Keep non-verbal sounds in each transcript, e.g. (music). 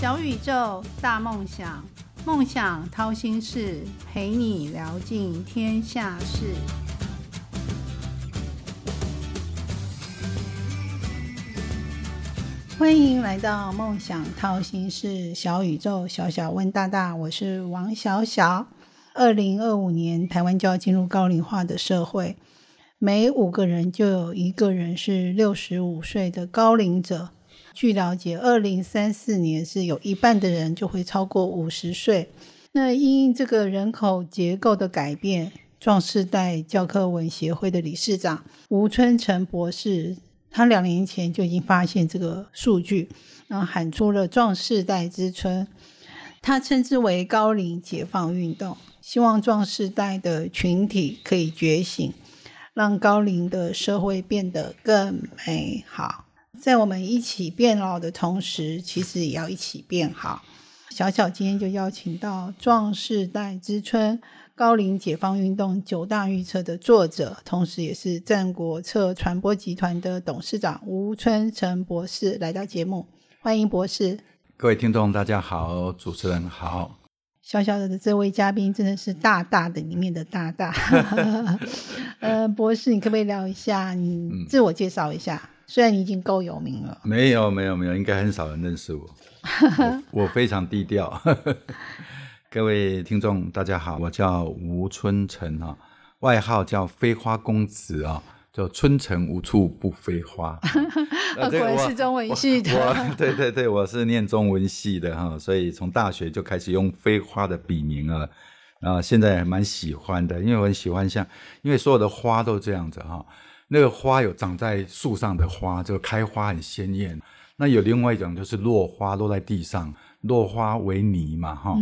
小宇宙，大梦想，梦想掏心事，陪你聊尽天下事。欢迎来到梦想掏心事，小宇宙，小小问大大，我是王小小。二零二五年，台湾就要进入高龄化的社会，每五个人就有一个人是六十五岁的高龄者。据了解，二零三四年是有一半的人就会超过五十岁。那因这个人口结构的改变，壮世代教科文协会的理事长吴春成博士。他两年前就已经发现这个数据，然后喊出了“壮世代之春”，他称之为“高龄解放运动”，希望壮世代的群体可以觉醒，让高龄的社会变得更美好。在我们一起变老的同时，其实也要一起变好。小小今天就邀请到“壮世代之春”。高龄解放运动九大预测的作者，同时也是战国策传播集团的董事长吴春成博士来到节目，欢迎博士。各位听众，大家好，主持人好。小小的这位嘉宾真的是大大的里面的大大。(laughs) 呃，博士，你可不可以聊一下，你自我介绍一下？虽然你已经够有名了，没有没有没有，应该很少人认识我，(laughs) 我非常低调。(laughs) 各位听众，大家好，我叫吴春成啊，外号叫飞花公子啊，叫春城无处不飞花。(laughs) 果然是中文系的，对对对，我是念中文系的哈，所以从大学就开始用飞花的笔名了，然后现在蛮喜欢的，因为我很喜欢像，因为所有的花都这样子哈，那个花有长在树上的花，就开花很鲜艳，那有另外一种就是落花落在地上。落花为泥嘛，哈，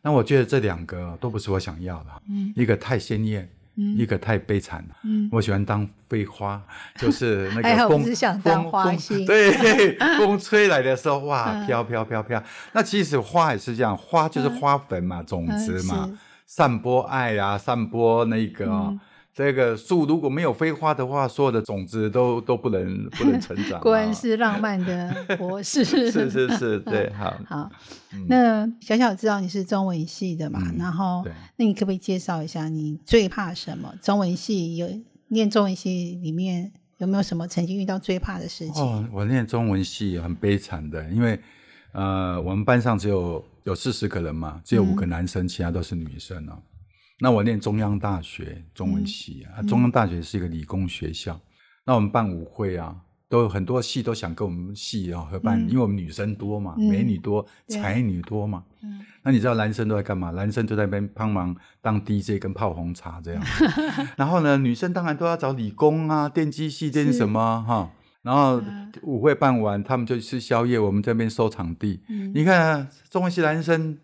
那我觉得这两个都不是我想要的，一个太鲜艳，一个太悲惨了。我喜欢当飞花，就是 (laughs) 那个风，风风，(laughs) 对，(laughs) 风吹来的时候，哇，飘飘飘飘。那其实花也是这样，花就是花粉嘛，种子嘛，散播爱啊，散播那个。这个树如果没有飞花的话，所有的种子都都不能不能成长。(laughs) 果然是浪漫的博士。(laughs) 是是是，对，好。好，那小小知道你是中文系的嘛？然后，那你可不可以介绍一下你最怕什么？中文系有念中文系里面有没有什么曾经遇到最怕的事情？哦，我念中文系很悲惨的，因为呃，我们班上只有有四十个人嘛，只有五个男生，其他都是女生哦。那我念中央大学中文系啊，中央大学是一个理工学校。那我们办舞会啊，都有很多系都想跟我们系啊合办，因为我们女生多嘛，美女多，才女多嘛。嗯。那你知道男生都在干嘛？男生就在那边帮忙当 DJ 跟泡红茶这样。(laughs) 然后呢，女生当然都要找理工啊，电机系、电什么哈。然后舞会办完，他们就吃宵夜，我们这边收场地。嗯。你看中文系男生。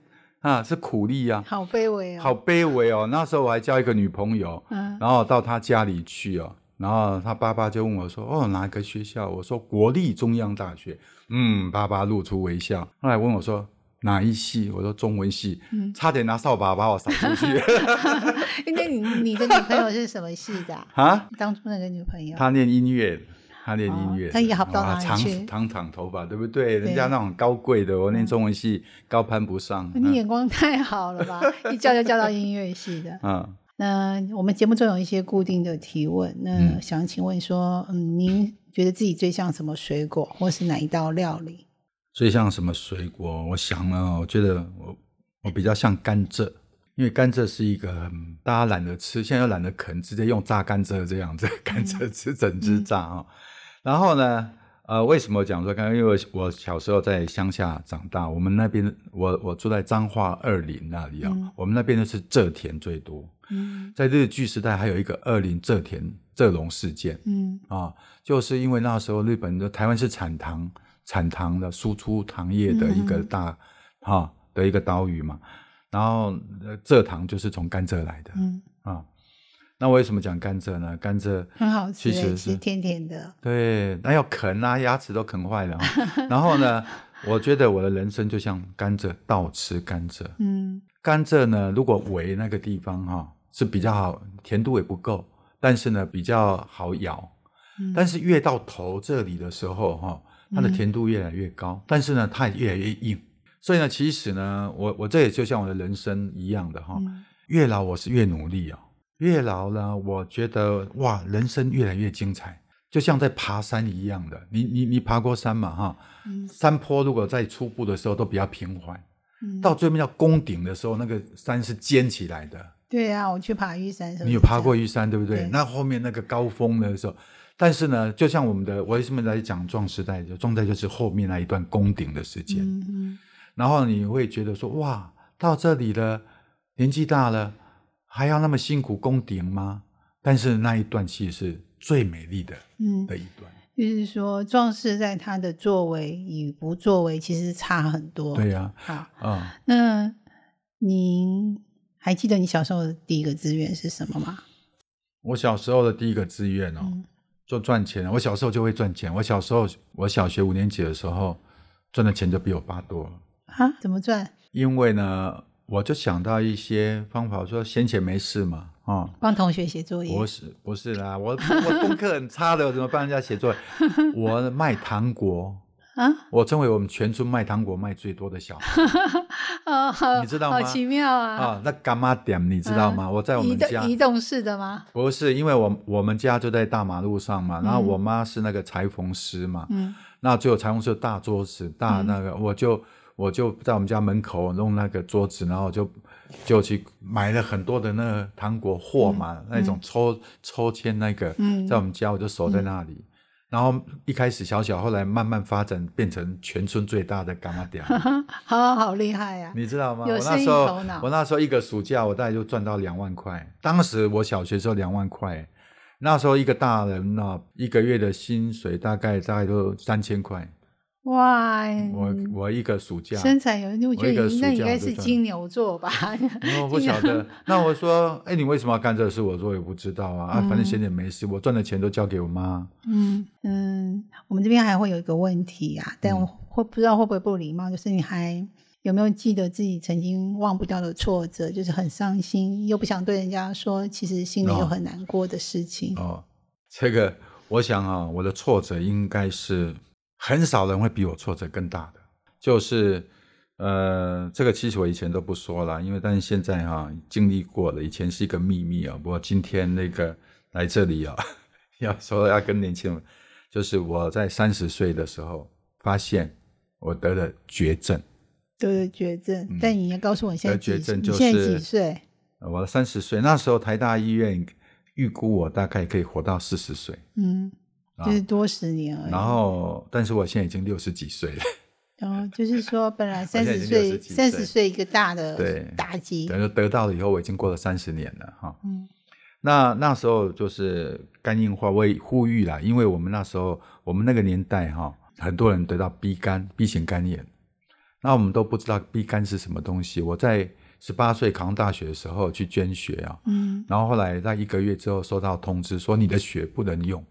啊，是苦力啊，好卑微哦，好卑微哦。那时候我还交一个女朋友，嗯，然后到他家里去哦，然后他爸爸就问我说：“哦，哪个学校？”我说：“国立中央大学。”嗯，爸爸露出微笑。后来问我说：“哪一系？”我说：“中文系。”嗯，差点拿扫把把我扫出去。(laughs) 因为你你的女朋友是什么系的啊？(laughs) 当初那个女朋友，她念音乐。他练音乐，他也好不到哪里去。长长头发，对不对？人家那种高贵的，我念中文系高攀不上。你眼光太好了吧？(laughs) 一叫就叫到音乐系的。嗯，那我们节目中有一些固定的提问，那想请问说，嗯，您觉得自己最像什么水果，或是哪一道料理？最像什么水果？我想呢，我觉得我我比较像甘蔗，因为甘蔗是一个大家懒得吃，现在又懒得啃，直接用榨甘蔗这样子，甘蔗吃整只榨啊。然后呢，呃，为什么讲说？刚刚因为我小时候在乡下长大，我们那边我我住在彰化二林那里啊，我们那边就是蔗田最多。嗯，在日据时代还有一个二林蔗田蔗农事件。嗯，啊，就是因为那时候日本的台湾是产糖产糖的输出糖业的一个大哈的一个岛屿嘛，然后蔗糖就是从甘蔗来的。嗯，啊。那为什么讲甘蔗呢？甘蔗很好吃，其实是甜甜的。对，那要啃啊，牙齿都啃坏了。然后呢，(laughs) 我觉得我的人生就像甘蔗，倒吃甘蔗。嗯，甘蔗呢，如果尾那个地方哈是比较好，甜度也不够，但是呢比较好咬。嗯，但是越到头这里的时候哈，它的甜度越来越高，但是呢它也越来越硬。所以呢，其实呢，我我这也就像我的人生一样的哈，嗯越老我是越努力哦，越老呢，我觉得哇，人生越来越精彩，就像在爬山一样的。你你你爬过山嘛哈？嗯山坡如果在初步的时候都比较平缓，嗯，到最后面要攻顶的时候，那个山是尖起来的。对啊，我去爬玉山你有爬过？玉山对不对？对那后面那个高峰的时候，但是呢，就像我们的，我为什么来讲壮时代？就壮代就是后面那一段攻顶的时间。嗯嗯然后你会觉得说，哇，到这里了，年纪大了，还要那么辛苦攻顶吗？但是那一段其实是最美丽的嗯，的一段。就是说壮士在他的作为与不作为其实差很多。对呀、好，啊，那您还记得你小时候的第一个志愿是什么吗？我小时候的第一个志愿哦，嗯就赚钱。我小时候就会赚钱。我小时候，我小学五年级的时候，赚的钱就比我爸多了。啊，怎么赚？因为呢，我就想到一些方法，说闲钱没事嘛，啊、帮同学写作业不。是不是啦，我 (laughs) 我功课很差的，我怎么帮人家写作业？(laughs) 我卖糖果，啊，我成为我们全村卖糖果卖最多的小孩 (laughs) 哦，好你知道吗好奇妙啊！啊。那干妈点你知道吗？我在我移们家动移动式的吗？不是，因为我我们家就在大马路上嘛，然后嗯我妈是那个裁缝师嘛，嗯那就有裁缝师的大桌子，大那个，我就我就在我们家门口弄那个桌子，然后就就去买了很多的那个糖果货嘛，那种抽抽签那个，嗯在我们家我就守在那里。然后一开始小小，后来慢慢发展变成全村最大的干妈店，(laughs) 好好厉害呀！你知道吗？我那时候我那时候一个暑假我大概就赚到两万块，当时我小学时候两万块，那时候一个大人呢、一个月的薪水大概大概都三千块。哇，我我一个暑假，身材有，我觉得你那应该是金牛座吧？我 (laughs) 不晓得。(laughs) 那我说，哎，你为什么要干这个事？我说我也不知道啊，啊，反正闲点没事，我赚的钱都交给我妈。嗯嗯，我们这边还会有一个问题啊，但嗯我会不知道会不会不礼貌，就是你还有没有记得自己曾经忘不掉的挫折，就是很伤心又不想对人家说，其实心里哦有很难过的事情。哦，这个我想啊，我的挫折应该是很少人会比我挫折更大的，就是呃，这个其实我以前都不说了，因为但是现在哈、经历过了，以前是一个秘密啊。不过今天那个来这里啊，(laughs) 要说要跟年轻人，就是我在三十岁的时候发现我得了绝症。得了绝症，但你要告诉我你现在绝几症就你现在是几岁？我三十岁，那时候台大医院预估我大概可以活到四十岁，嗯，就是多十年而已。然后但是我现在已经六十几岁了。然后就是说，本来 (laughs) 三十岁，三十岁一个大的打击，等于得到了以后，我已经过了三十年了哈。嗯那那时候就是肝硬化，我也呼吁啦，因为我们那时候我们那个年代哈，很多人得到 B 肝 B 型肝炎，那我们都不知道 B 肝是什么东西。我在十八岁考上大学的时候去捐血啊，嗯然后后来在一个月之后收到通知说你的血不能用，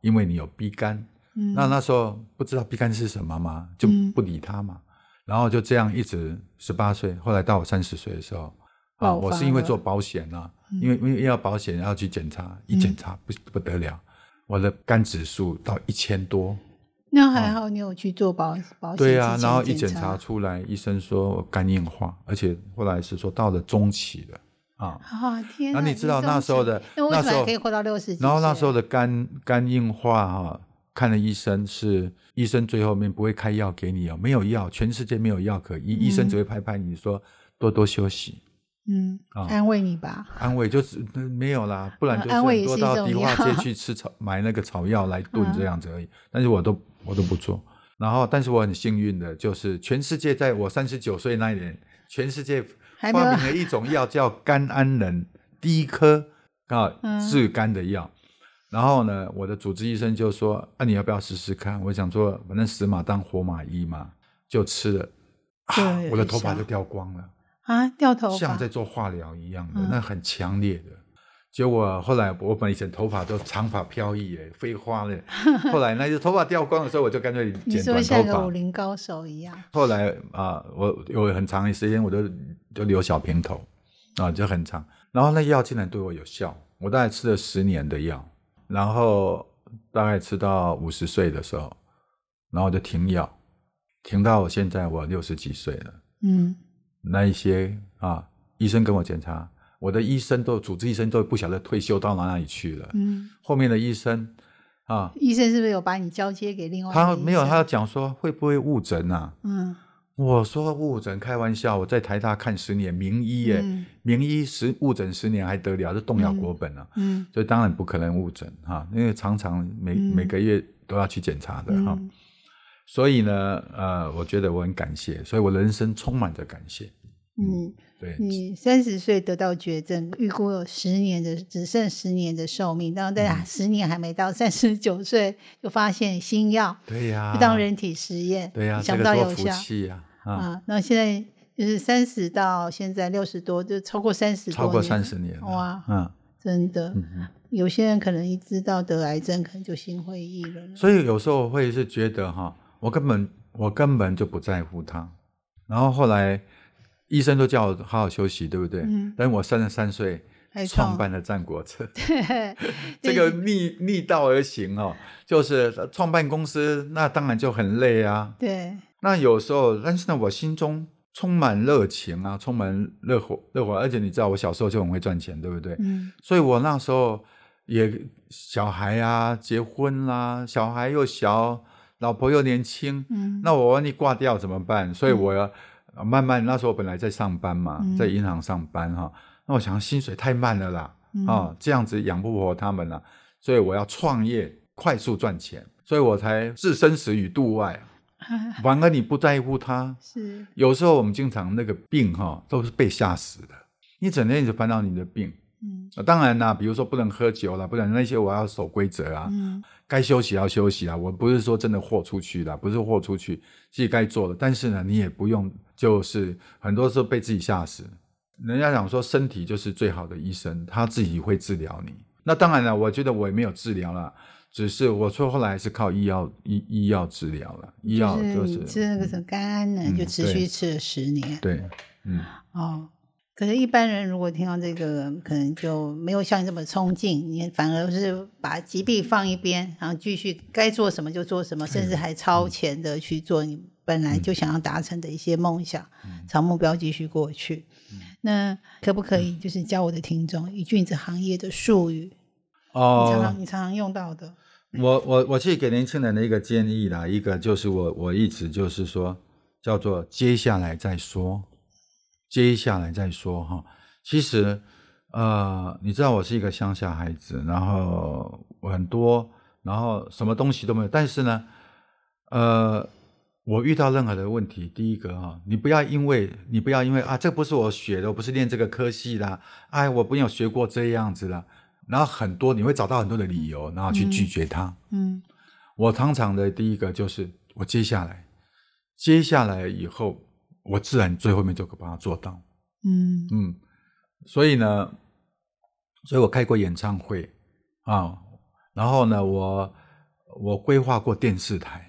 因为你有 B 肝。嗯，那那时候不知道 B 肝是什么嘛，就嗯不理他嘛。然后就这样一直十八岁，后来到我三十岁的时候，啊，我是因为做保险啊，因为因为要保险要去检查，一检查不不得了，我的肝指数到一千多。那还好，你有去做保保险对啊，然后一检检查出来，医生说我肝硬化，而且后来是说到了中期了啊。啊天哪！那你知道那时候的那时候可以活到六十？然后那时候的肝肝硬化哈、看了医生是医生最后面不会开药给你哦，没有药，全世界没有药可医，医生只会拍拍你说多多休息，嗯，啊安慰你吧。安慰就是呃没有啦，不然就多到迪化药街去吃草 (laughs) 买那个草药来炖嗯这样子而已，但是我都我都不做。然后，但是我很幸运的，就是全世界在我三十九岁那一年，全世界发明了一种药叫甘氨仁，第一颗啊嗯治肝的药。然后呢，我的主治医生就说：“啊，你要不要试试看？”我想说，反正死马当活马医嘛，就吃了，啊，我的头发就掉光了。啊，掉头发像在做化疗一样的，嗯那很强烈的。结果后来我本来以前头发都长发飘逸诶，飞花了。(laughs) 后来那些头发掉光的时候，我就干脆剪短说像头发。个武林高手一样。后来啊、我有很长的时间我都都留小平头啊，就很长。然后那药竟然对我有效，我大概吃了十年的药，然后大概吃到五十岁的时候，然后就停药。停到现在我六十几岁了，嗯那一些啊，医生跟我检查，我的医生都主治医生都不晓得退休到哪里去了，嗯，后面的医生啊，医生是不是有把你交接给另外他没有，他要讲说会不会误诊啊？嗯。我说误诊，开玩笑，我在台大看十年名医耶，嗯。名医十误诊十年还得了，这动摇国本啊！嗯。所以当然不可能误诊哈，因为常常每、嗯。每个月都要去检查的哈。嗯。所以呢，呃，我觉得我很感谢，所以我人生充满着感谢。嗯，对，你三十岁得到绝症，预估有十年的，只剩十年的寿命，然后嗯在十年还没到，三十九岁就发现新药，对呀、就当人体实验，对呀、想不到有效啊！啊。那现在就是三十到现在六十多，就超过三十，超过三十年，哇，嗯真的。有些人可能一知道得癌症，可能就心灰意冷。所以有时候会是觉得哈，我根本我根本就不在乎他，然后后来医生都叫我好好休息，对不对？嗯等我三十三岁还创创办了战国策，对 (laughs) (laughs) 这个逆逆道而行哦，就是创办公司，那当然就很累啊。对，那有时候，但是呢，我心中充满热情啊，充满热火热火，而且你知道，我小时候就很会赚钱，对不对？嗯所以我那时候也小孩啊，结婚啦、小孩又小，老婆又年轻，嗯，那我万一挂掉怎么办？所以我要呃慢慢，那时候我本来在上班嘛，嗯在银行上班哈，那我想薪水太慢了啦，嗯啊，这样子养不活他们了，所以我要创业，快速赚钱，所以我才置生死于度外。(laughs) 反而你不在乎他，(laughs) 是有时候我们经常那个病哈，都是被吓死的。你整天一直烦恼你的病，嗯啊当然啦，比如说不能喝酒啦，不然那些我要守规则啊，嗯该休息要休息啊。我不是说真的豁出去啦，不是豁出去，自己该做的。但是呢，你也不用就是很多时候被自己吓死。人家讲说身体就是最好的医生，他自己会治疗你。那当然了，我觉得我也没有治疗了，只是我说后来是靠医药医医药治疗了，医药就是你吃那个什么肝安呢，嗯就持续吃了十年。对，嗯。哦，可是，一般人如果听到这个，可能就没有像你这么冲劲，你反而是把疾病放一边，然后继续该做什么就做什么，甚至还超前的去做你本来就想要达成的一些梦想，朝目标继续过去。那可不可以就是教我的听众一句子行业的术语，你常你常常用到的？我我我去给年轻人的一个建议啦，一个就是我我一直就是说，叫做接下来再说，接下来再说哈。其实呃，你知道我是一个乡下孩子，然后我很多，然后什么东西都没有，但是呢，呃，我遇到任何的问题，第一个哈，你不要因为你不要因为啊，这不是我学的，我不是练这个科系的，哎，我没有学过这样子的，然后很多你会找到很多的理由，然后去拒绝他。嗯我常常的第一个就是我接下来，接下来以后，我自然最后面就可把它做到。嗯嗯，所以呢，所以我开过演唱会啊，然后呢，我我规划过电视台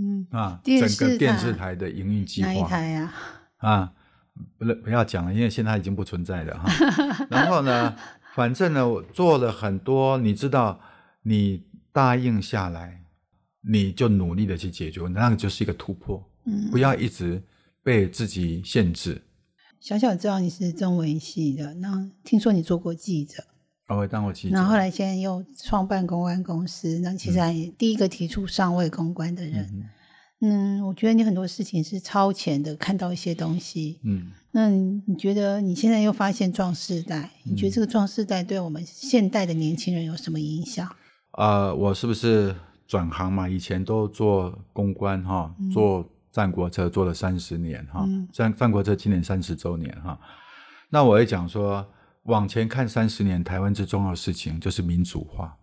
嗯，啊，整个电视台台的营运计哪一划台呀、啊，不不要讲了，因为现在已经不存在了哈。(laughs) 然后呢，反正呢，我做了很多，你知道，你答应下来，你就努力的去解决，那个就是一个突破，嗯，不要一直被自己限制。小小知道你是中文系的，那听说你做过记者，我会当我记者，然后后来现在又创办公关公司，那其实还第一个提出上位公关的人。嗯嗯，我觉得你很多事情是超前的，看到一些东西。嗯，那你你觉得你现在又发现壮世代，你觉得这个壮世代对我们现代的年轻人有什么影响？啊，我是不是转行嘛？以前都做公关哈，做战国车做了三十年哈嗯，战战国车今年三十周年哈。那我也讲说，往前看三十年，台湾最重要的事情就是民主化。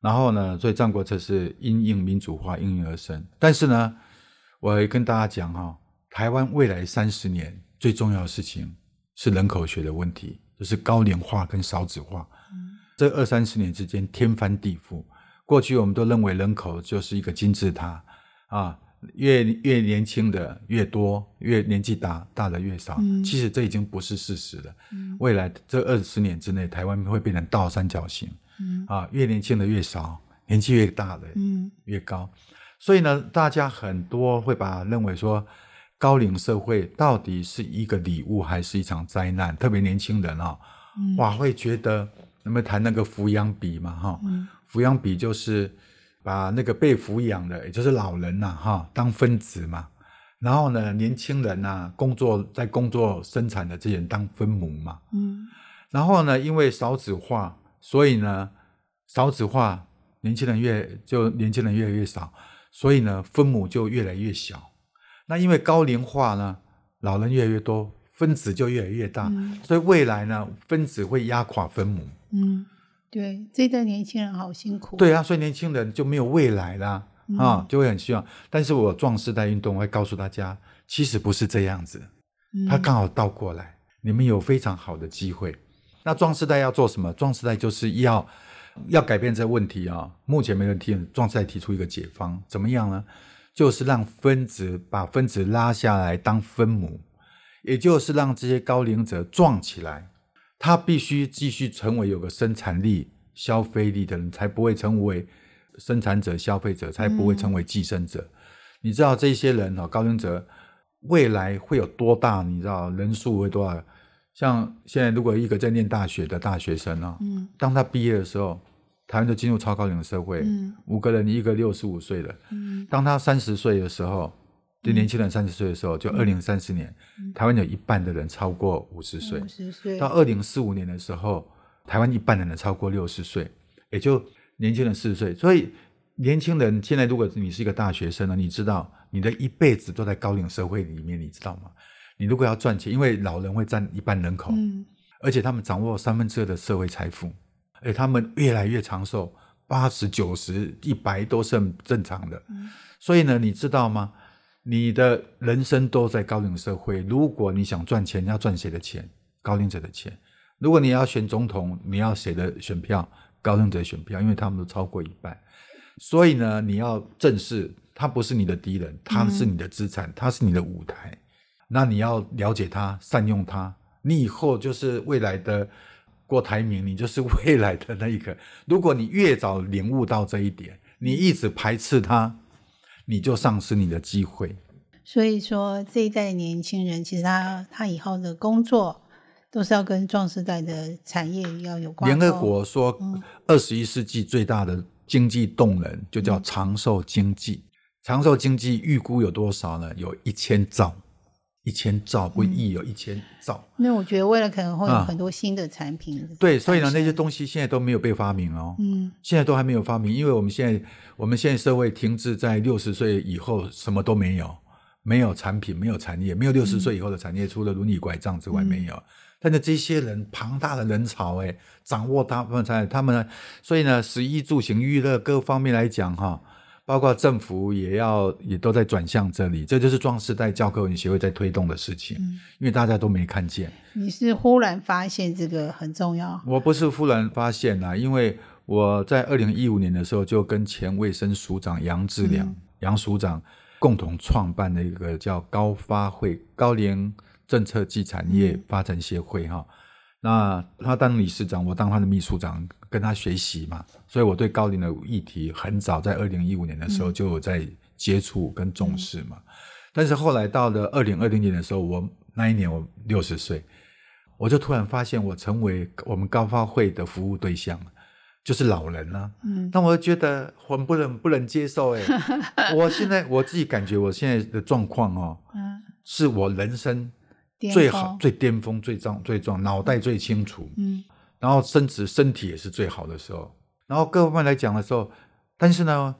然后呢，所以战国策是因应民主化应运而生。但是呢，我也跟大家讲哈，台湾未来三十年最重要的事情是人口学的问题，就是高龄化跟少子化。这二三十年之间天翻地覆。过去我们都认为人口就是一个金字塔啊，越越年轻的越多，越年纪大大的越少。嗯其实这已经不是事实了。嗯未来这二十年之内，台湾会变成倒三角形嗯啊，越年轻的越少，年纪越大的嗯越高。所以呢，大家很多会把认为说，高龄社会到底是一个礼物还是一场灾难？特别年轻人啊、哇，会觉得那么谈那个抚养比嘛，哈、抚养比就是把那个被抚养的，也就是老人呐、哈，当分子嘛。然后呢，年轻人呐、工作在工作生产的这些人当分母嘛。嗯然后呢，因为少子化，所以呢，少子化，年轻人越就年轻人越来越少，所以呢，分母就越来越小。那因为高龄化呢，老人越来越多，分子就越来越大，嗯所以未来呢，分子会压垮分母。嗯，对，这一代年轻人好辛苦。对啊，所以年轻人就没有未来啦，嗯啊，就会很希望。但是我壮世代运动会告诉大家，其实不是这样子，嗯，它刚好倒过来，你们有非常好的机会。那壮世代要做什么？壮世代就是要要改变这个问题啊。目前没人提，壮世代提出一个解方，怎么样呢？就是让分子把分子拉下来当分母，也就是让这些高龄者壮起来。他必须继续成为有个生产力、消费力的人，才不会成为生产者、消费者，才不会成为寄生者。你知道这些人哦，高龄者未来会有多大？你知道人数会多少？像现在，如果一个在念大学的大学生哦、嗯当他毕业的时候，台湾就进入超高龄社会，嗯五个人一个六十五岁的，嗯当他三十岁的时候，就年轻人三十岁的时候，就二零三四年，台湾有一半的人超过五十岁五。十岁到二零四五年的时候，台湾一半的人超过六十岁，也就年轻人四十岁。所以年轻人现在，如果你是一个大学生呢，你知道你的一辈子都在高龄社会里面，你知道吗？你如果要赚钱，因为老人会占一半人口，嗯而且他们掌握三分之二的社会财富，而且他们越来越长寿，八十九十、一百都是很正常的。所以呢，你知道吗？你的人生都在高龄社会。如果你想赚钱，你要赚谁的钱？高龄者的钱。如果你要选总统，你要谁的选票？高龄者选票，因为他们都超过一半。所以呢，你要正视，他不是你的敌人，他是你的资产，他是你的舞台。那你要了解他，善用他，你以后就是未来的郭台铭，你就是未来的那一个。如果你越早领悟到这一点，你一直排斥他，你就丧失你的机会。所以说这一代年轻人，其实他他以后的工作都是要跟壮世代的产业要有关。联合国说，二十一世纪最大的经济动能就叫长寿经济。长寿经济预估有多少呢？有一千兆，一千兆不亿，有一千兆。那我觉得未来可能会有啊很多新的产品。对，所以呢，那些东西现在都没有被发明哦。嗯现在都还没有发明，因为我们现在我们现在社会停滞在六十岁以后，什么都没有，没有产品，没有产业，没有六十岁以后的产业，除了轮椅拐杖之外没有。但是这些人庞大的人潮，哎，掌握大部分产业，他们呢，所以呢，食衣住行娱乐各方面来讲，哈，包括政府也要也都在转向这里，这就是壮世代教科文协会在推动的事情，因为大家都没看见。你是忽然发现这个很重要。我不是忽然发现啦，因为我在二零一五年的时候就跟前卫生署长杨志良、杨署长共同创办了一个叫高发会高龄政策暨产业发展协会哈。那他当理事长，我当他的秘书长，跟他学习嘛，所以我对高龄的议题很早在二零一五年的时候就有在接触跟重视嘛。但是后来到了二零二零年的时候，我那一年我六十岁，我就突然发现我成为我们高发会的服务对象，就是老人啊。嗯。那我就觉得很不能不能接受哎、(laughs) 我现在我自己感觉我现在的状况哦，嗯，是我人生最好、峰。最巅峰、最壮、最壮，脑袋最清楚，嗯然后身子身体也是最好的时候，然后各方面来讲的时候，但是呢，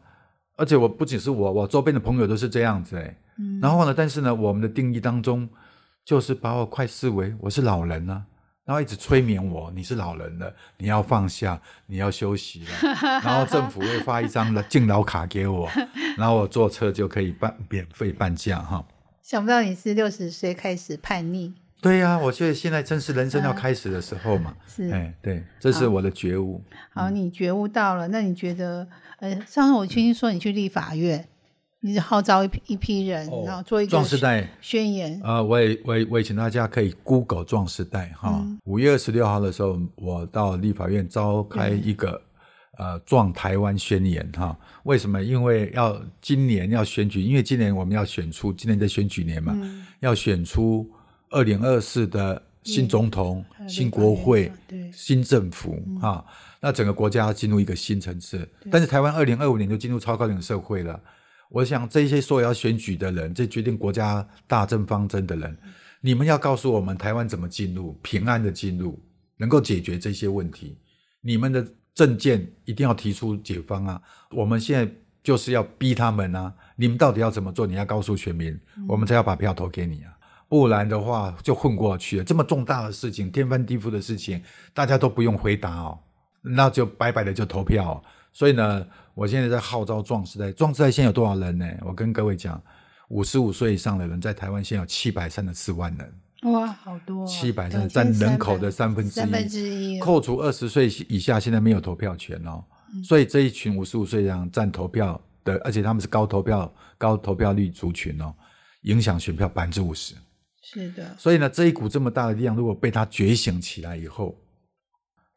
而且我不仅是我，我周边的朋友都是这样子哎、嗯。然后呢，但是呢，我们的定义当中就是把我快视为我是老人啊，然后一直催眠我，你是老人了，你要放下，你要休息了，(laughs) 然后政府会发一张的敬老卡给我，然后我坐车就可以半免费半价哈。想不到你是六十岁开始叛逆，对呀、我觉得现在正是人生要开始的时候嘛。是哎，对，这是我的觉悟。好，你觉悟到了，那你觉得，呃，上次我听说你去立法院，你是号召一批一批人，哦然后做一个壮士代宣言，呃，我也我也我也请大家可以 Google 壮士代哈。五、月二十六号的时候，我到立法院召开一个呃撞台湾宣言哈。为什么？因为要今年要选举，因为今年我们要选出今年的选举年嘛，要选出二零二四的新总统、新国会、新政府啊。那整个国家进入一个新层次，但是台湾二零二五年就进入超高龄社会了。我想这些说要选举的人，这决定国家大政方针的人，你们要告诉我们台湾怎么进入平安的进入，能够解决这些问题。你们的政见一定要提出解方啊！我们现在就是要逼他们啊！你们到底要怎么做？你要告诉全民，我们才要把票投给你啊！不然的话就混过去了。这么重大的事情，天翻地覆的事情，大家都不用回答哦。那就白白的就投票，所以呢，我现在在号召壮士代，壮士代现在有多少人呢？我跟各位讲，五十五岁以上的人在台湾现在有七百三十四万人，哇，好多，七百三占人口的三分之一，三分之一，扣除二十岁以下现在没有投票权哦，所以这一群五十五岁以上占投票的，而且他们是高投票、高投票率族群哦，影响选票百分之五十，是的，所以呢，这一股这么大的力量，如果被他觉醒起来以后。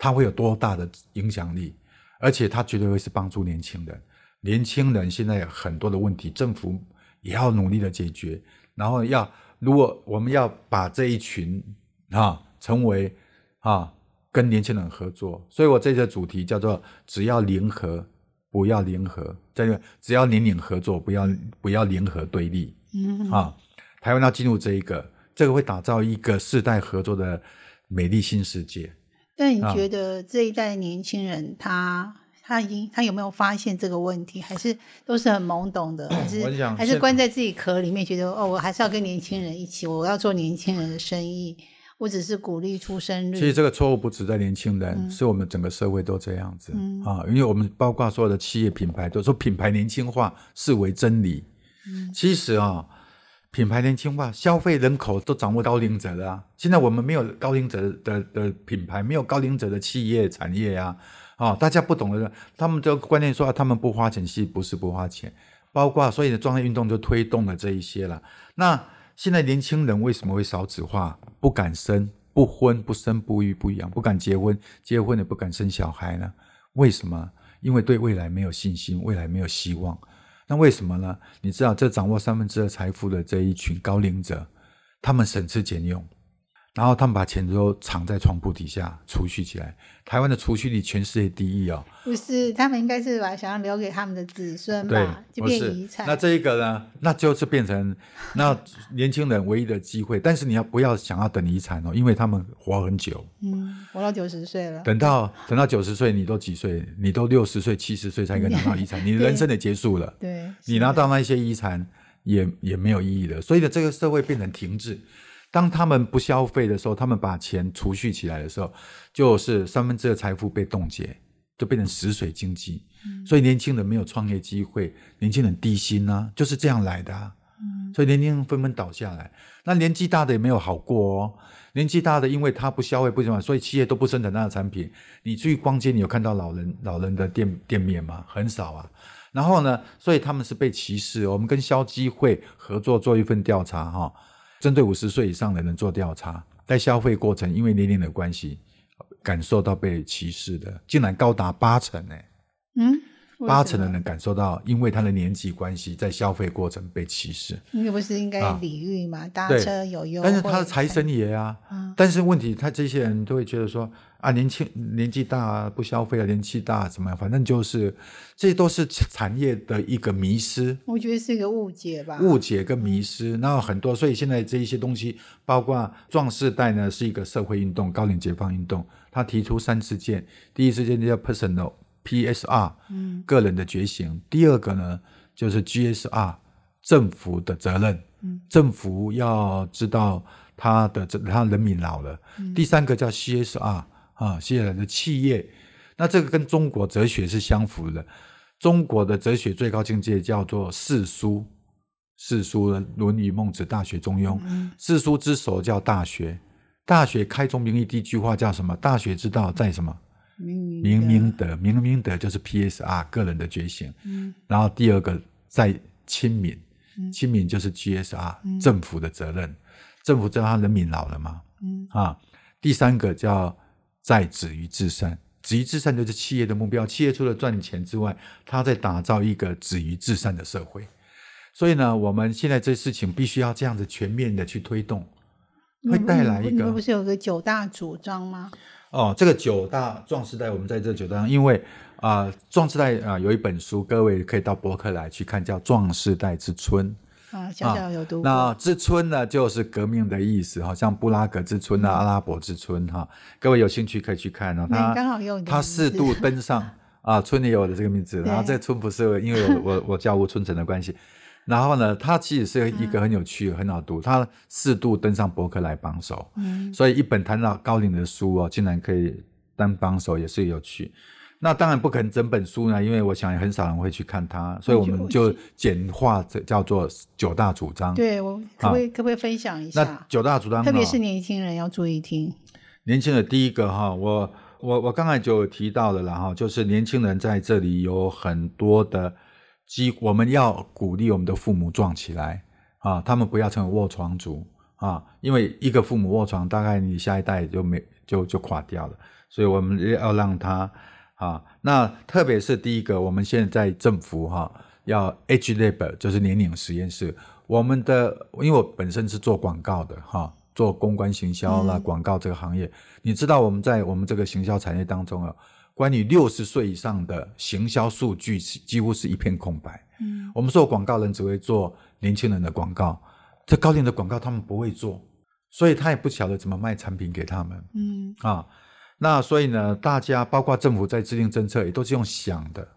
他会有多大的影响力？而且他绝对会是帮助年轻人。年轻人现在有很多的问题，政府也要努力的解决。然后要，如果我们要把这一群啊成为啊跟年轻人合作，所以我这个主题叫做“只要联合，不要零和”。这个只要年龄合作，不要不要联合对立。嗯啊，台湾要进入这一个，这个会打造一个世代合作的美丽新世界。但你觉得这一代年轻人，他他已经他有没有发现这个问题，还是都是很懵懂的，还是还是关在自己壳里面，觉得哦，我还是要跟年轻人一起，我要做年轻人的生意，我只是鼓励出生率。其实这个错误不止在年轻人，是我们整个社会都这样子啊，因为我们包括所有的企业品牌都说品牌年轻化视为真理，嗯其实啊。品牌年轻化，消费人口都掌握高龄者了！现在我们没有高龄者的的品牌，没有高龄者的企业产业呀！啊，大家不懂的，他们这个观念说他们不花钱，其实不是不花钱，包括所以的专业运动就推动了这一些了。那现在年轻人为什么会少子化？不敢生，不婚不生不育不养，不敢结婚，结婚也不敢生小孩呢？为什么？因为对未来没有信心，未来没有希望。那为什么呢？你知道，这掌握三分之二财富的这一群高龄者，他们省吃俭用。然后他们把钱都藏在床铺底下储蓄起来。台湾的储蓄率全世界第一哦。不是，他们应该是把想要留给他们的子孙吧，就变遗产。那这一个呢？那就是变成那年轻人唯一的机会。但是你要不要想要等遗产哦？因为他们活很久。嗯，活到九十岁了。等到等到九十岁，你都几岁？你都六十岁、七十岁才可以拿到遗产，(laughs) 你人生也结束了。对。你拿到那些遗产也也没有意义了。所以呢，这个社会变成停滞。当他们不消费的时候，他们把钱储蓄起来的时候，就是三分之二财富被冻结，就变成死水经济。所以年轻人没有创业机会，年轻人低薪啊，就是这样来的啊。所以年轻人纷纷倒下来。那年纪大的也没有好过哦。年纪大的，因为他不消费不什么，所以企业都不生产他的产品。你去逛街，你有看到老人老人的店店面吗？很少啊。然后呢，所以他们是被歧视。我们跟消基会合作做一份调查哈。针对五十岁以上的人做调查，在消费过程因为年龄的关系，感受到被歧视的，竟然高达八成呢。嗯。八成的人感受到，因为他的年纪关系，在消费过程被歧视。你不是应该礼遇吗？搭车有优惠。但是他是财神爷啊。但是问题，他这些人都会觉得说啊，年轻年纪大啊不消费啊，年纪大怎么样？反正就是，这都是产业的一个迷失。我觉得是一个误解吧。误解跟迷失，然后很多，所以现在这一些东西，包括壮士代呢，是一个社会运动、高龄解放运动。他提出三次件，第一次件叫 personal。PSR，嗯，个人的觉醒。第二个呢，就是 GSR，政府的责任。嗯，政府要知道他的这他人民老了。第三个叫 CSR，啊，接下来的企业。那这个跟中国哲学是相符的。中国的哲学最高境界叫做四书，四书《论语》《孟子》《大学》《中庸》。四书之首叫《大学》，《大学》开宗明义第一句话叫什么？大学之道在什么？明明德，明明德就是 PSR 个人的觉醒。嗯，然后第二个在亲民，亲民就是 GSR 政府的责任。政府知道他人民老了吗？嗯，啊，第三个叫在止于至善，止于至善就是企业的目标，企业除了赚钱之外，它在打造一个止于至善的社会。所以呢，我们现在这事情必须要这样子全面的去推动，会带来一个你们不是有个九大主张吗？哦，这个九大壮士代，我们在这九大，因为啊，壮士代啊有一本书，各位可以到博客来去看，叫《壮士代之春》。啊，小小有读过。那之春呢，就是革命的意思，好像布拉格之春啊，阿拉伯之春哈。各位有兴趣可以去看哦。他刚好有他四度登上啊，春里有的这个名字。然后这个春不是因为我我我叫吴春城的关系。然后呢，他其实是一个很有趣、很好读。他四度登上博客来榜首，嗯，所以一本谈到高龄的书哦，竟然可以当榜首，也是有趣。那当然不可能整本书呢，因为我想很少人会去看它，所以我们就简化这叫做九大主张。对我可不可以可不可以分享一下？那九大主张，特别是年轻人要注意听。年轻人第一个哈，我我我刚才就提到了了哈，就是年轻人在这里有很多的机，我们要鼓励我们的父母壮起来啊，他们不要成为卧床族啊，因为一个父母卧床，大概你下一代就没就就垮掉了，所以我们要让他。啊，那特别是第一个，我们现在在政府哈要 Age Lab，就是年龄实验室。我们的，因为我本身是做广告的哈，做公关行销啦，广告这个行业，你知道我们在我们这个行销产业当中啊，关于六十岁以上的行销数据几乎是一片空白。嗯，我们做广告人只会做年轻人的广告，这高龄的广告他们不会做，所以他也不晓得怎么卖产品给他们。嗯，啊。那所以呢，大家包括政府在制定政策，也都是用想的。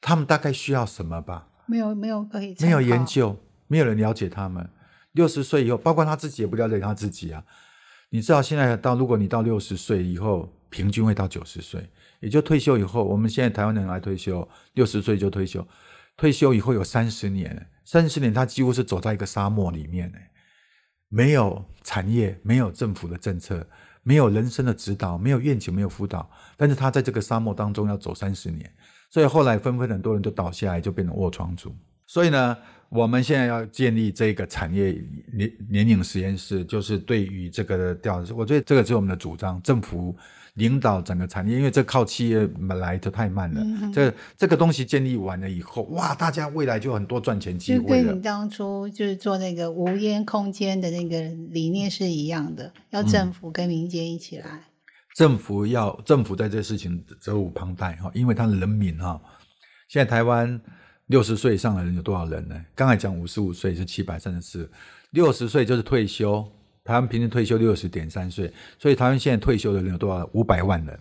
他们大概需要什么吧？没有，没有可以没有研究，没有人了解他们。六十岁以后，包括他自己也不了解他自己啊。你知道现在到，如果你到六十岁以后，平均会到九十岁，也就退休以后，我们现在台湾人来退休，六十岁就退休。退休以后有三十年，三十年他几乎是走在一个沙漠里面，没有产业，没有政府的政策。没有人生的指导，没有愿景，没有辅导，但是他在这个沙漠当中要走三十年，所以后来纷纷很多人都倒下来，就变成卧床族。所以呢，我们现在要建立这个产业年年龄实验室，就是对于这个调，我觉得这个是我们的主张，政府。领导整个产业，因为这靠企业来就太慢了。这这个东西建立完了以后，哇，大家未来就很多赚钱机会就跟你当初就是做那个无烟空间的那个理念是一样的，要政府跟民间一起来。政府要政府在这事情责无旁贷哈，因为他的人民哈，现在台湾六十岁以上的人有多少人呢？刚才讲五十五岁是七百三十四，六十岁就是退休。台湾平均退休六十点三岁，所以台湾现在退休的人有多少？五百万人，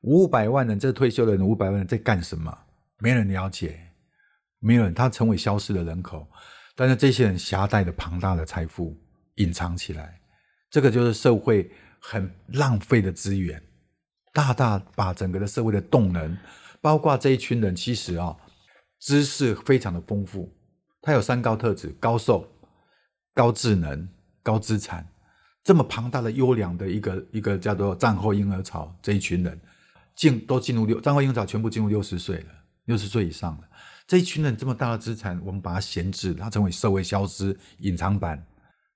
五百万人，这退休的人五百万人在干什么？没人了解，没有人，他成为消失的人口。但是这些人携带的庞大的财富隐藏起来，这个就是社会很浪费的资源，大大把整个的社会的动能，包括这一群人，其实啊，知识非常的丰富，他有三高特质：高寿、高智能。高资产，这么庞大的优良的一个一个叫做战后婴儿潮这一群人，进都进入六战后婴儿潮全部进入六十岁了，六十岁以上了。这一群人这么大的资产，我们把它闲置，它成为社会消失隐藏版。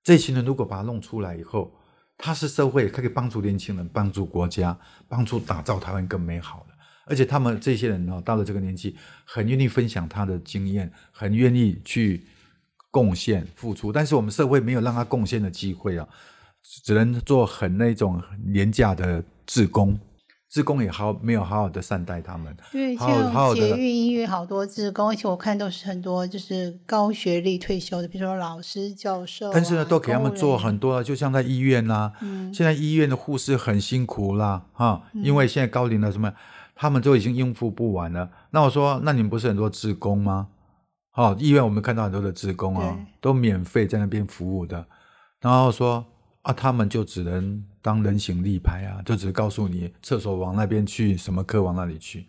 这一群人如果把它弄出来以后，他是社会可以帮助年轻人，帮助国家，帮助打造台湾更美好的。而且他们这些人呢，到了这个年纪，很愿意分享他的经验，很愿意去。贡献付出，但是我们社会没有让他贡献的机会啊，只能做很那种廉价的志工，志工也好没有好好的善待他们。对，像捷运音乐好多志工，而且我看都是很多就是高学历退休的，比如说老师、教授。但是呢，都给他们做很多，就像在医院呐，现在医院的护士很辛苦啦，哈，因为现在高龄了什么，他们都已经应付不完了。那我说，那你们不是很多志工吗？好，医院我们看到很多的职工啊，都免费在那边服务的。然后说啊，他们就只能当人形立牌啊，就只告诉你厕所往那边去，什么科往那里去。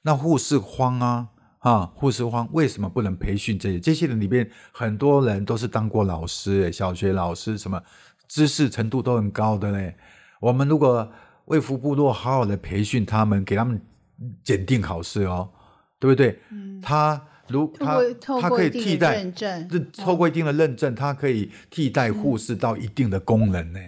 那护士慌啊，啊，护士慌，为什么不能培训这些？这些人里边很多人都是当过老师，小学老师，什么知识程度都很高的嘞。我们如果为福部落好好的培训他们，给他们检定考试哦，对不对？嗯，他。如他他可以替代，这透过一定的认证，他可以替代护士到一定的功能呢，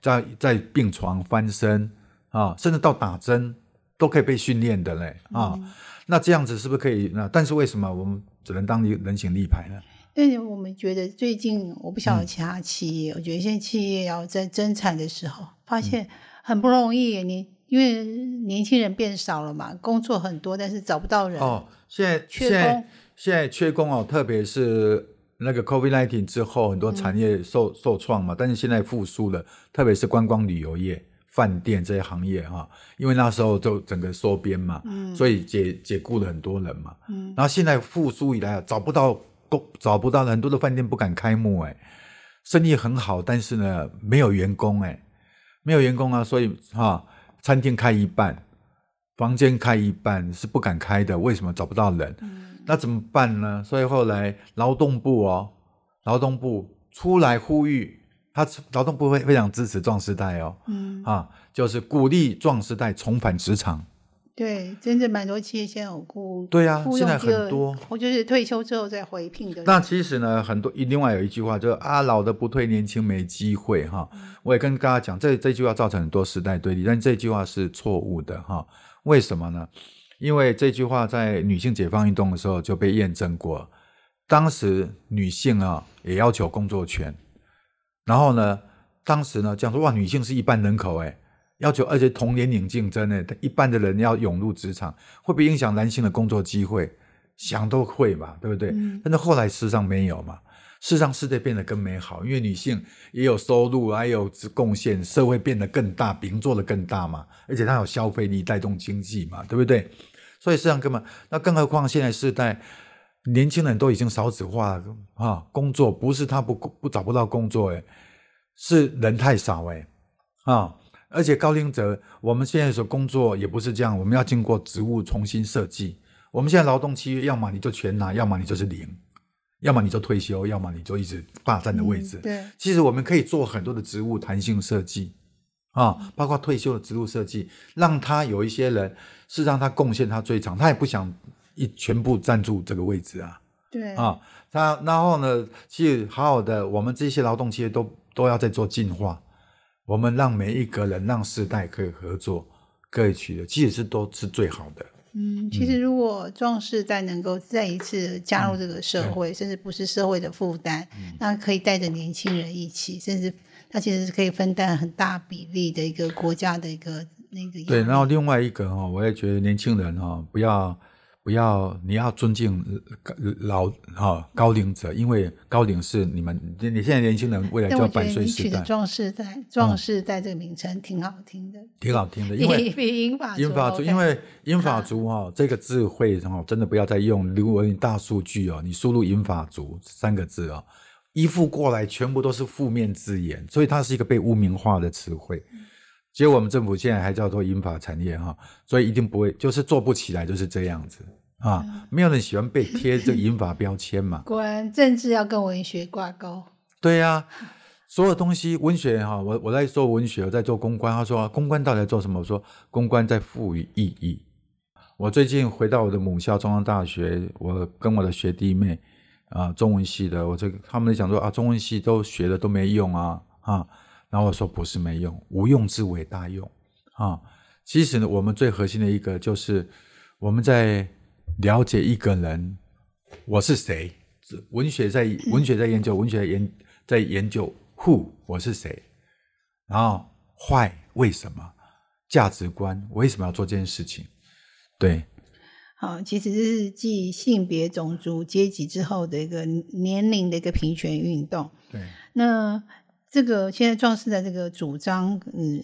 在在病床翻身啊。啊，甚至到打针都可以被训练的嘞啊。那这样子是不是可以？那但是为什么我们只能当人形立牌呢？但是我们觉得最近我不晓得其他企业，我觉得现在企业要在增产的时候，发现很不容易。你因为年轻人变少了嘛，工作很多，但是找不到人。哦，现在缺现在工现在缺工哦，特别是那个 COVID nineteen 之后，很多产业受、受创嘛，但是现在复苏了，特别是观光旅游业、饭店这些行业哈、因为那时候就整个收编嘛，嗯所以解解雇了很多人嘛，嗯然后现在复苏以来啊，找不到工，找不到很多的饭店不敢开幕哎，生意很好，但是呢没有员工哎，没有员工啊，所以哈、餐厅开一半，房间开一半是不敢开的，为什么找不到人？那怎么办呢？所以后来劳动部哦，劳动部出来呼吁，他劳动部会非常支持壮士代哦，嗯，啊，就是鼓励壮士代重返职场。对，真正蛮多企业现在有雇对啊雇现在很多，我就是退休之后再回聘的。那其实呢，很多另外有一句话，就是啊，老的不退，年轻没机会哈。我也跟大家讲，这这句话造成很多时代对立，但这句话是错误的哈。为什么呢？因为这句话在女性解放运动的时候就被验证过，当时女性啊也要求工作权，然后呢，当时呢讲说哇，女性是一半人口哎，要求而且同年龄竞争呢，一半的人要涌入职场，会不会影响男性的工作机会？想都会嘛，对不对？但是后来事实上没有嘛，事实上世界变得更美好，因为女性也有收入，还有贡献，社会变得更大，饼做得更大嘛，而且它有消费力带动经济嘛，对不对？所以事实上根本，那更何况现在世代年轻人都已经少子化了啊，工作不是他不不找不到工作，诶，是人太少，诶，啊。而且高龄者，我们现在所工作也不是这样，我们要经过职务重新设计。我们现在劳动契约，要么你就全拿，要么你就是零，要么你就退休，要么你就一直霸占的位置。嗯对，其实我们可以做很多的职务弹性设计啊，包括退休的职务设计，让他有一些人是让他贡献他最长，他也不想一全部占住这个位置啊对，啊。他然后呢，其实好好的，我们这些劳动企业都都要在做进化，我们让每一个人让世代可以合作，可以取得，其实是都是最好的。嗯，其实如果壮士再能够再一次加入这个社嗯会，甚至不是社会的负担，那可以带着年轻人一起，甚至他其实是可以分担很大比例的一个国家的一个那个。对，然后另外一个哈、哦，我也觉得年轻人哈、哦，不要不要，你要尊敬呃老哈、高龄者，因为高龄是你们你你现在年轻人未来就要百岁时代，“壮士在”“壮士在”这个名称挺好听的，挺好听的，(laughs) 因为英法英法族因为英法族哈、这个智慧哈、真的不要再用。如果你大数据哦，你输入英法族三个字哦，依附过来全部都是负面字眼，所以它是一个被污名化的词汇。结果我们政府现在还叫做英法产业哈、所以一定不会，就是做不起来，就是这样子啊。没有人喜欢被贴这个英法标签嘛。(laughs) 果然政治要跟文学挂钩。对呀、所有东西文学哈，我我在做文学，我在做公关。他说公关到底在做什么？我说公关在赋予意义。我最近回到我的母校中央大学，我跟我的学弟妹啊、中文系的，我这个他们讲说啊，中文系都学了都没用啊啊，然后我说不是没用，无用之为大用啊。其实呢，我们最核心的一个就是我们在了解一个人我是谁。文学在文学在研究，文学在研在研究 who 我是谁，然后 why 为什么，价值观我为什么要做这件事情？对，好，其实这是继性别、种族、阶级之后的一个年龄的一个平权运动。对，那这个现在壮士的这个主张，嗯，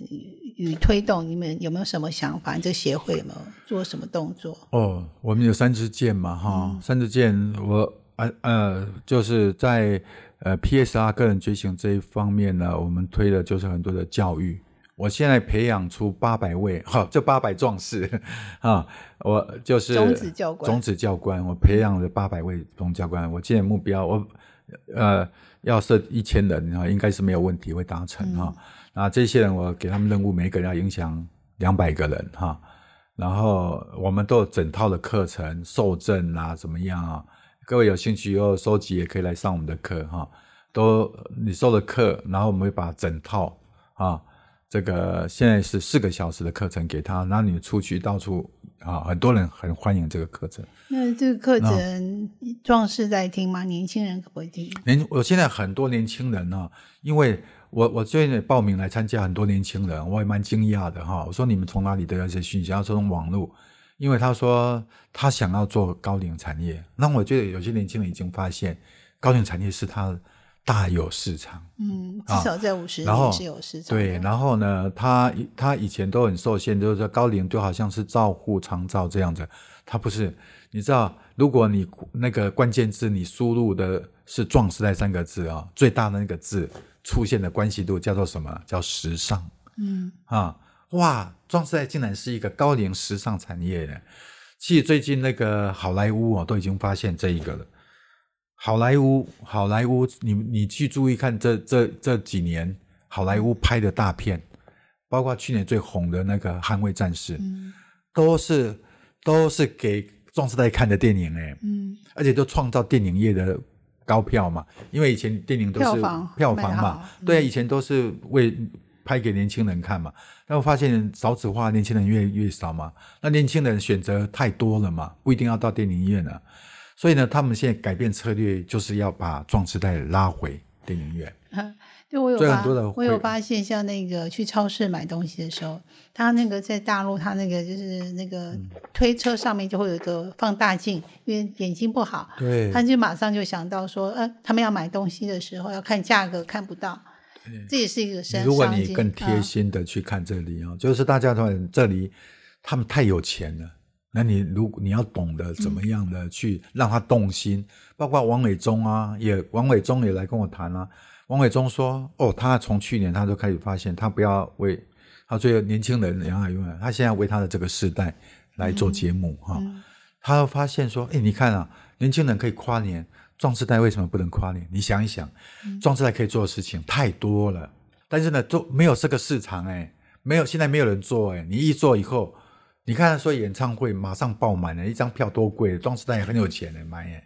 与推动，你们有没有什么想法？这个协会有没有做什么动作？哦，我们有三支箭嘛，哈、三支箭，我呃呃，就是在呃 PSR 个人觉醒这一方面呢，我们推的就是很多的教育。我现在培养出八百位，哈，这八百壮士啊，我就是种子教官种子教官，我培养了八百位种子教官。我现在目标，我呃要设一千人哈，应该是没有问题会达成哈。那这些人我给他们任务，每个人要影响两百个人哈。然后我们都有整套的课程受证啊，怎么样啊？各位有兴趣以后收集也可以来上我们的课哈。都你收了课，然后我们会把整套啊这个现在是四个小时的课程给他，然后你出去到处啊，很多人很欢迎这个课程。那这个课程壮士在听吗？年轻人可不可以听？年我现在很多年轻人呢、因为我我最近也报名来参加，很多年轻人，我也蛮惊讶的哈。我说你们从哪里得到这些讯息？他说从网络，因为他说他想要做高龄产业，那我觉得有些年轻人已经发现高龄产业是他大有市场。嗯，至啊少在五十年是有市场的。对，然后呢，他他以前都很受限，就是说高龄就好像是照护长照这样子，他不是。你知道，如果你那个关键字你输入的是“壮时代”三个字啊，最大的那个字出现的关系度叫做什么？叫时尚嗯啊！哇，壮时代竟然是一个高龄时尚产业呢。其实最近那个好莱坞哦，都已经发现这一个了。好莱坞，好莱坞，你你去注意看这这这几年好莱坞拍的大片，包括去年最红的那个《捍卫战士》，嗯。都是都是给壮士代看的电影哎，嗯。而且都创造电影业的高票嘛，因为以前电影都是票房票房嘛对啊，以前都是为拍给年轻人看嘛，但我发现少子化，年轻人越来越少嘛，那年轻人选择太多了嘛，不一定要到电影院啊，所以呢，他们现在改变策略，就是要把壮士带拉回电影院。(laughs) 对我有很多的我有发现，像那个去超市买东西的时候，他那个在大陆，他那个就是那个嗯推车上面就会有一个放大镜，因为眼睛不好，对他就马上就想到说，呃，他们要买东西的时候要看价格，看不到，这也是一个商如果你更贴嗯心的去看这里哦，就是大家都很这里，他们太有钱了。那你如果你要懂得怎么样的去让他动心，包括王伟忠啊，也王伟忠也来跟我谈啊。王伟忠说：“哦，他从去年他就开始发现，他不要为他最年轻人杨海永远，他现在为他的这个世代来做节目哈、他发现说：，哎，你看啊，年轻人可以跨年，壮士代为什么不能跨年？你想一想，壮士代可以做的事情太多了，但是呢，都没有这个市场哎，没有现在没有人做哎，你一做以后，你看说演唱会马上爆满了，一张票多贵，庄士丹也很有钱的买耶。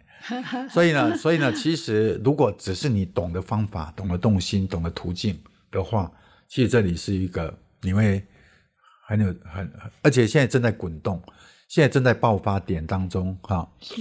所以呢，所以呢，其实如果只是你懂得方法、懂得动心、懂得途径的话，其实这里是一个你会很有很，很而且现在正在滚动，现在正在爆发点当中哈。是。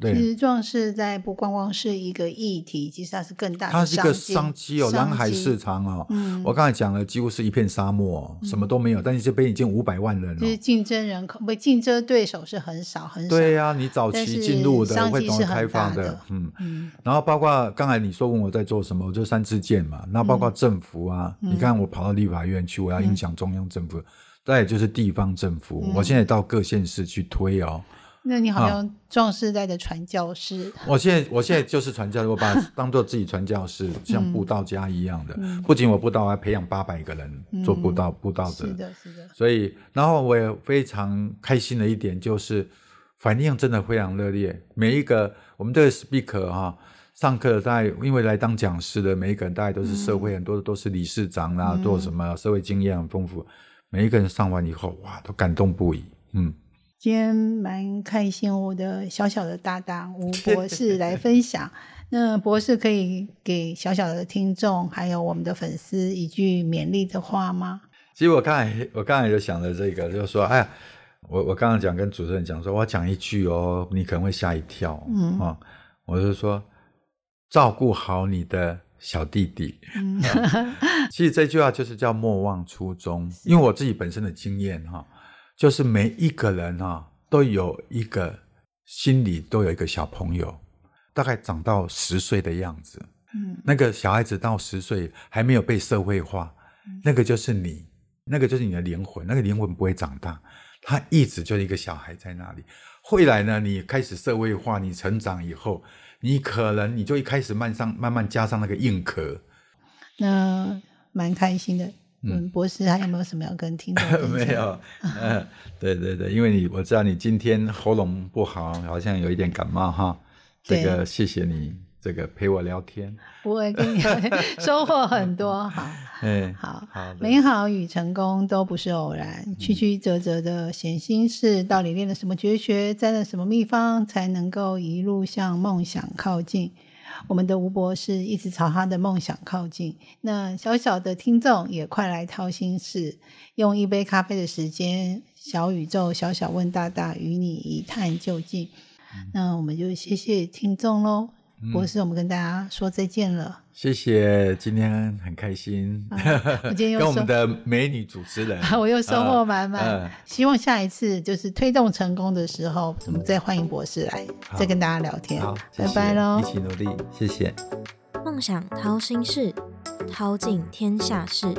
对其实壮士在不光光是一个议题，其实它是更大的它是一个商机哦，蓝海市场哦。嗯我刚才讲了，几乎是一片沙漠哦，什么都没有，但是这边已经五百万人了。就是竞争人口不竞争对手是很少很少。对呀、你早期进入的商会懂得机是很开放大的嗯。嗯然后包括刚才你说问我在做什么，我就三支箭嘛。那包嗯括政府啊，你看我跑到立法院去，我要影响中央政府，再也就是地方政府。嗯我现在到各县市去推哦。那你好啊像壮士代的传教士，我现在我现在就是传教，我把它当做自己传教士，像布道家一样的。嗯不仅我布道，我还培养八百个人做布道布道者。是的，是的，所以，然后我也非常开心的一点就是，反应真的非常热烈。每一个我们这个 speaker 哈、上课大概因为来当讲师的每一个人，大概都是社会、很多的都是理事长啦、做什么社会经验很丰富。每一个人上完以后，哇，都感动不已。嗯，今天蛮开心，我的小小的搭档吴 (laughs) 博士来分享。那博士可以给小小的听众还有我们的粉丝一句勉励的话吗？其实我刚才我刚才就想了这个，就是说，哎呀，我我刚刚讲跟主持人讲说，我讲一句哦，你可能会吓一跳，嗯啊、我就说，照顾好你的小弟弟。嗯 (laughs) 其实这句话就是叫莫忘初衷，因为我自己本身的经验哈，就是每一个人哈都有一个心里都有一个小朋友，大概长到十岁的样子，嗯那个小孩子到十岁还没有被社会化，那个就是你，那个就是你的灵魂，那个灵魂不会长大，他一直就是一个小孩在那里。后来呢，你开始社会化，你成长以后，你可能你就一开始慢上慢慢加上那个硬壳，那蛮开心的。嗯，博士还有没有什么要跟听众？(laughs) 没有，(laughs) 嗯，对对对，因为你我知道你今天喉咙不好，好像有一点感冒哈。这对个谢谢你，这个陪我聊天。不会跟你 (laughs) 收获很多。好，嗯，好，好，美好与成功都不是偶然，曲曲折折的显心事，到底练了什么绝学，栽了什么秘方，才能够一路向梦想靠近？我们的吴博士一直朝他的梦想靠近。那小小的听众也快来掏心事，用一杯咖啡的时间，小宇宙小小问大大，与你一探究竟。那我们就谢谢听众喽。博士，我们跟大家说再见了。谢谢，今天很开心，我今天又 (laughs) 跟我们的美女主持人，(laughs) 我又收获满满。嗯希望下一次就是推动成功的时候，我们再欢迎博士来，再跟大家聊天好，。谢拜谢拜喽一。起努力，谢谢。梦想掏心事，掏尽天下事。